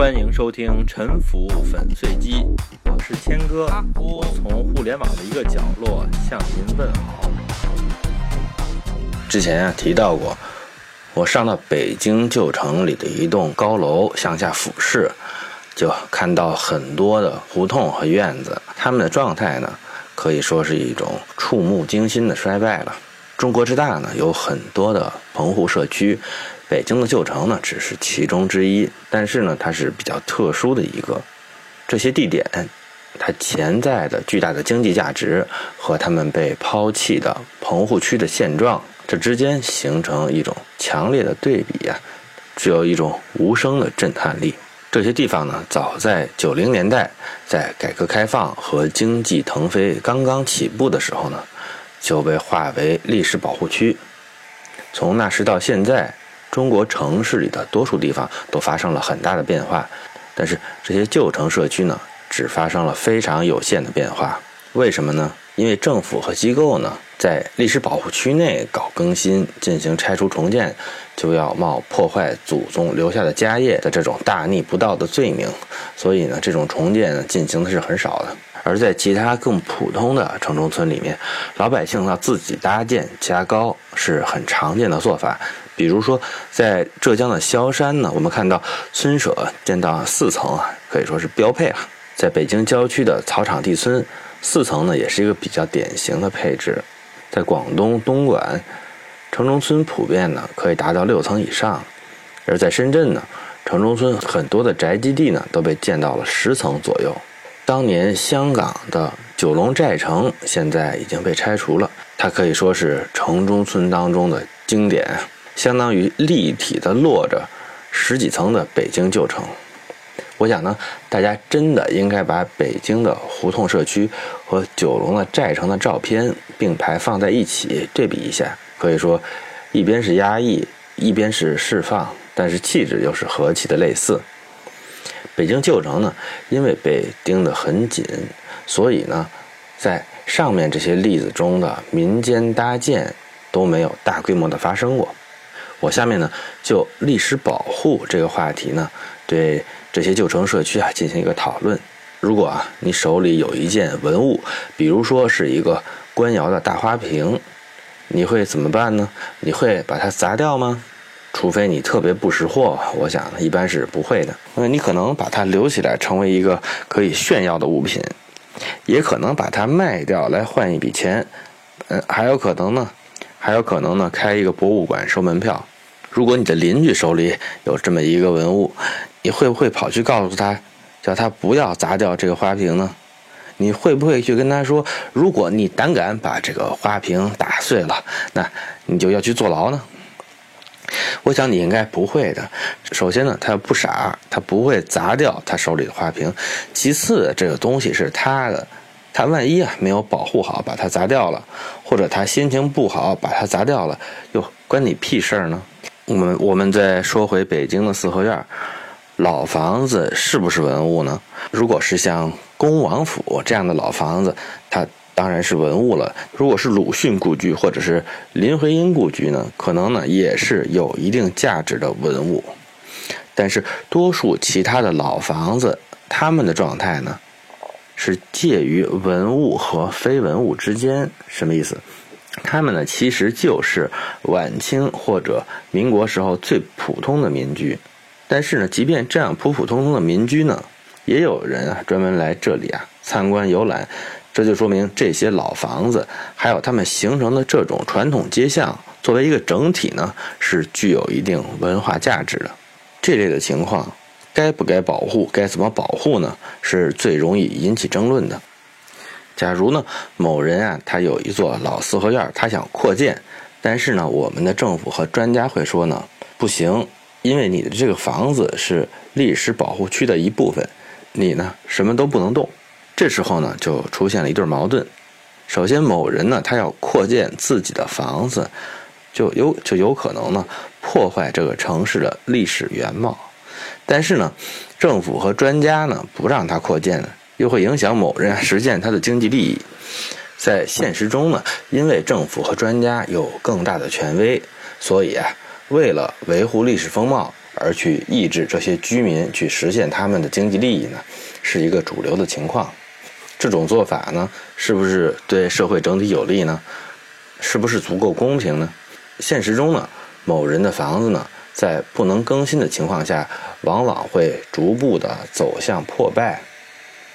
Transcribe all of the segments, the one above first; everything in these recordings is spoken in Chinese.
欢迎收听《沉浮粉碎机》，我是谦哥，我从互联网的一个角落向您问好。之前啊提到过，我上到北京旧城里的一栋高楼向下俯视，就看到很多的胡同和院子，它们的状态呢，可以说是一种触目惊心的衰败了。中国之大呢，有很多的棚户社区。北京的旧城呢，只是其中之一，但是呢，它是比较特殊的一个。这些地点，它潜在的巨大的经济价值和他们被抛弃的棚户区的现状，这之间形成一种强烈的对比呀，具有一种无声的震撼力。这些地方呢，早在九零年代，在改革开放和经济腾飞刚刚起步的时候呢，就被划为历史保护区。从那时到现在。中国城市里的多数地方都发生了很大的变化，但是这些旧城社区呢，只发生了非常有限的变化。为什么呢？因为政府和机构呢，在历史保护区内搞更新、进行拆除重建，就要冒破坏祖宗留下的家业的这种大逆不道的罪名，所以呢，这种重建呢进行的是很少的。而在其他更普通的城中村里面，老百姓呢自己搭建加高是很常见的做法。比如说，在浙江的萧山呢，我们看到村舍建到四层啊，可以说是标配了。在北京郊区的草场地村，四层呢也是一个比较典型的配置。在广东东莞，城中村普遍呢可以达到六层以上。而在深圳呢，城中村很多的宅基地呢都被建到了十层左右。当年香港的九龙寨城现在已经被拆除了，它可以说是城中村当中的经典。相当于立体的落着十几层的北京旧城，我想呢，大家真的应该把北京的胡同社区和九龙的寨城的照片并排放在一起对比一下，可以说，一边是压抑，一边是释放，但是气质又是何其的类似。北京旧城呢，因为被盯得很紧，所以呢，在上面这些例子中的民间搭建都没有大规模的发生过。我下面呢，就历史保护这个话题呢，对这些旧城社区啊进行一个讨论。如果啊你手里有一件文物，比如说是一个官窑的大花瓶，你会怎么办呢？你会把它砸掉吗？除非你特别不识货，我想一般是不会的。那你可能把它留起来，成为一个可以炫耀的物品，也可能把它卖掉来换一笔钱。嗯，还有可能呢，还有可能呢，开一个博物馆收门票。如果你的邻居手里有这么一个文物，你会不会跑去告诉他，叫他不要砸掉这个花瓶呢？你会不会去跟他说，如果你胆敢把这个花瓶打碎了，那你就要去坐牢呢？我想你应该不会的。首先呢，他不傻，他不会砸掉他手里的花瓶。其次，这个东西是他的，他万一啊没有保护好，把它砸掉了，或者他心情不好把它砸掉了，又关你屁事儿呢？我们我们再说回北京的四合院，老房子是不是文物呢？如果是像恭王府这样的老房子，它当然是文物了。如果是鲁迅故居或者是林徽因故居呢，可能呢也是有一定价值的文物。但是多数其他的老房子，他们的状态呢，是介于文物和非文物之间。什么意思？他们呢，其实就是晚清或者民国时候最普通的民居，但是呢，即便这样普普通通的民居呢，也有人啊专门来这里啊参观游览，这就说明这些老房子还有他们形成的这种传统街巷，作为一个整体呢，是具有一定文化价值的。这类的情况，该不该保护，该怎么保护呢？是最容易引起争论的。假如呢，某人啊，他有一座老四合院，他想扩建，但是呢，我们的政府和专家会说呢，不行，因为你的这个房子是历史保护区的一部分，你呢什么都不能动。这时候呢，就出现了一对矛盾。首先，某人呢，他要扩建自己的房子，就有就有可能呢，破坏这个城市的历史原貌。但是呢，政府和专家呢，不让他扩建。又会影响某人实现他的经济利益，在现实中呢，因为政府和专家有更大的权威，所以啊，为了维护历史风貌，而去抑制这些居民去实现他们的经济利益呢，是一个主流的情况。这种做法呢，是不是对社会整体有利呢？是不是足够公平呢？现实中呢，某人的房子呢，在不能更新的情况下，往往会逐步的走向破败，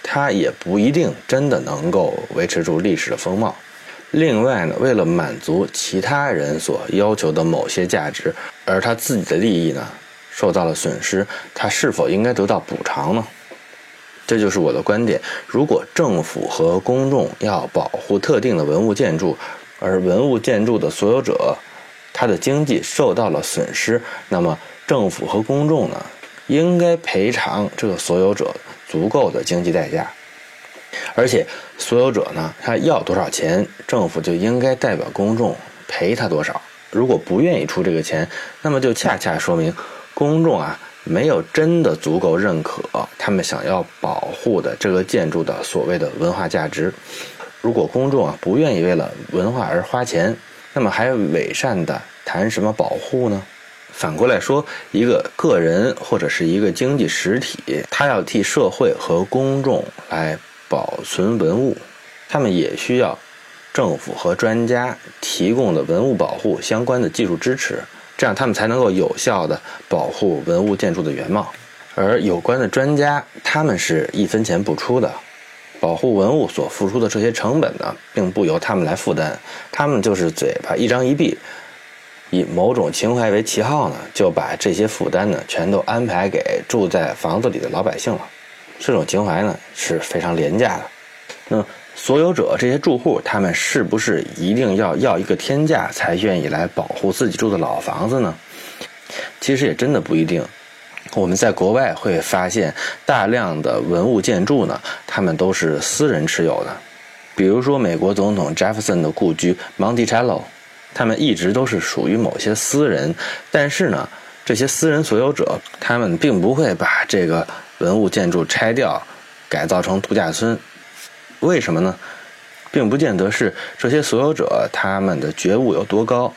它也不一定真的能够维持住历史的风貌。另外呢，为了满足其他人所要求的某些价值，而他自己的利益呢，受到了损失，他是否应该得到补偿呢？这就是我的观点。如果政府和公众要保护特定的文物建筑，而文物建筑的所有者，他的经济受到了损失，那么政府和公众呢，应该赔偿这个所有者足够的经济代价。而且，所有者呢，他要多少钱，政府就应该代表公众赔他多少。如果不愿意出这个钱，那么就恰恰说明公众啊。没有真的足够认可他们想要保护的这个建筑的所谓的文化价值。如果公众啊不愿意为了文化而花钱，那么还伪善的谈什么保护呢？反过来说，一个个人或者是一个经济实体，他要替社会和公众来保存文物，他们也需要政府和专家提供的文物保护相关的技术支持。这样，他们才能够有效地保护文物建筑的原貌，而有关的专家，他们是一分钱不出的，保护文物所付出的这些成本呢，并不由他们来负担，他们就是嘴巴一张一闭，以某种情怀为旗号呢，就把这些负担呢，全都安排给住在房子里的老百姓了，这种情怀呢，是非常廉价的。那。所有者这些住户，他们是不是一定要要一个天价才愿意来保护自己住的老房子呢？其实也真的不一定。我们在国外会发现，大量的文物建筑呢，他们都是私人持有的。比如说，美国总统 Jefferson 的故居 Monticello，他们一直都是属于某些私人。但是呢，这些私人所有者，他们并不会把这个文物建筑拆掉，改造成度假村。为什么呢？并不见得是这些所有者他们的觉悟有多高。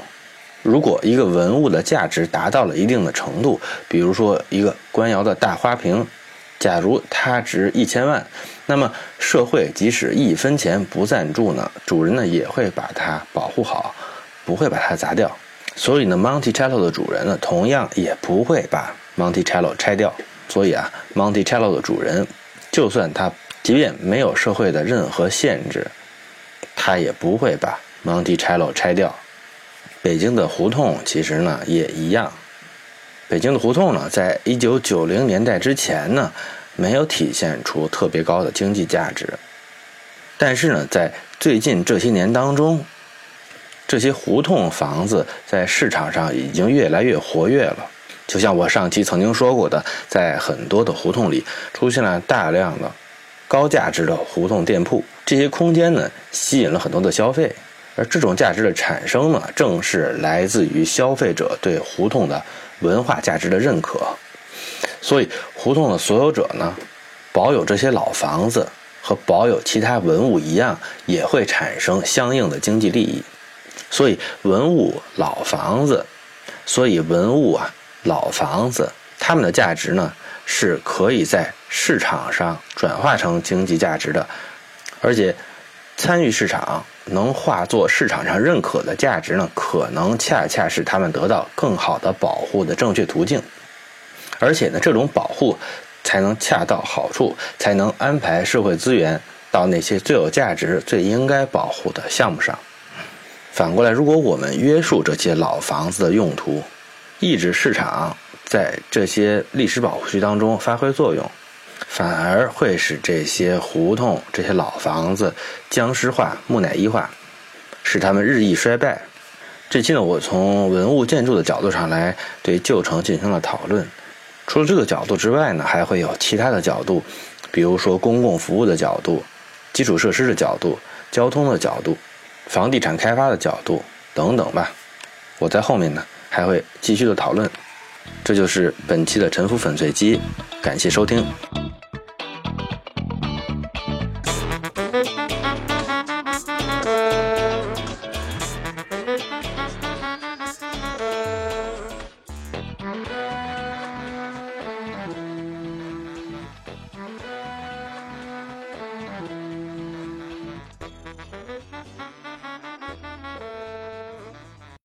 如果一个文物的价值达到了一定的程度，比如说一个官窑的大花瓶，假如它值一千万，那么社会即使一分钱不赞助呢，主人呢也会把它保护好，不会把它砸掉。所以呢，Monticello 的主人呢，同样也不会把 Monticello 拆掉。所以啊，Monticello 的主人，就算他。即便没有社会的任何限制，他也不会把 Monticello 拆掉。北京的胡同其实呢也一样。北京的胡同呢，在一九九零年代之前呢，没有体现出特别高的经济价值。但是呢，在最近这些年当中，这些胡同房子在市场上已经越来越活跃了。就像我上期曾经说过的，在很多的胡同里出现了大量的。高价值的胡同店铺，这些空间呢，吸引了很多的消费，而这种价值的产生呢，正是来自于消费者对胡同的文化价值的认可。所以，胡同的所有者呢，保有这些老房子和保有其他文物一样，也会产生相应的经济利益。所以，文物老房子，所以文物啊，老房子，它们的价值呢？是可以在市场上转化成经济价值的，而且参与市场能化作市场上认可的价值呢，可能恰恰是他们得到更好的保护的正确途径。而且呢，这种保护才能恰到好处，才能安排社会资源到那些最有价值、最应该保护的项目上。反过来，如果我们约束这些老房子的用途，抑制市场。在这些历史保护区当中发挥作用，反而会使这些胡同、这些老房子僵尸化、木乃伊化，使它们日益衰败。这期呢，我从文物建筑的角度上来对旧城进行了讨论。除了这个角度之外呢，还会有其他的角度，比如说公共服务的角度、基础设施的角度、交通的角度、房地产开发的角度等等吧。我在后面呢还会继续的讨论。这就是本期的沉浮粉碎机，感谢收听。